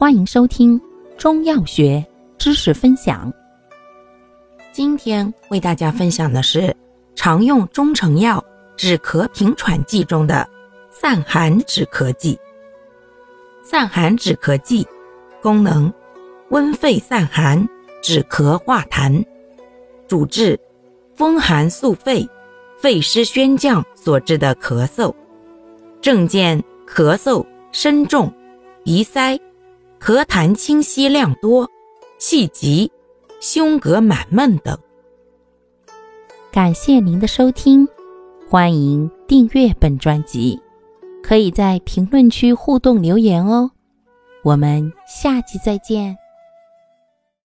欢迎收听中药学知识分享。今天为大家分享的是常用中成药止咳平喘剂中的散寒止咳剂。散寒止咳剂功能：温肺散寒，止咳化痰，主治风寒宿肺、肺湿宣降所致的咳嗽。症见咳嗽深重、鼻塞、咳痰清晰量多、气急、胸膈满闷等。感谢您的收听，欢迎订阅本专辑，可以在评论区互动留言哦。我们下期再见。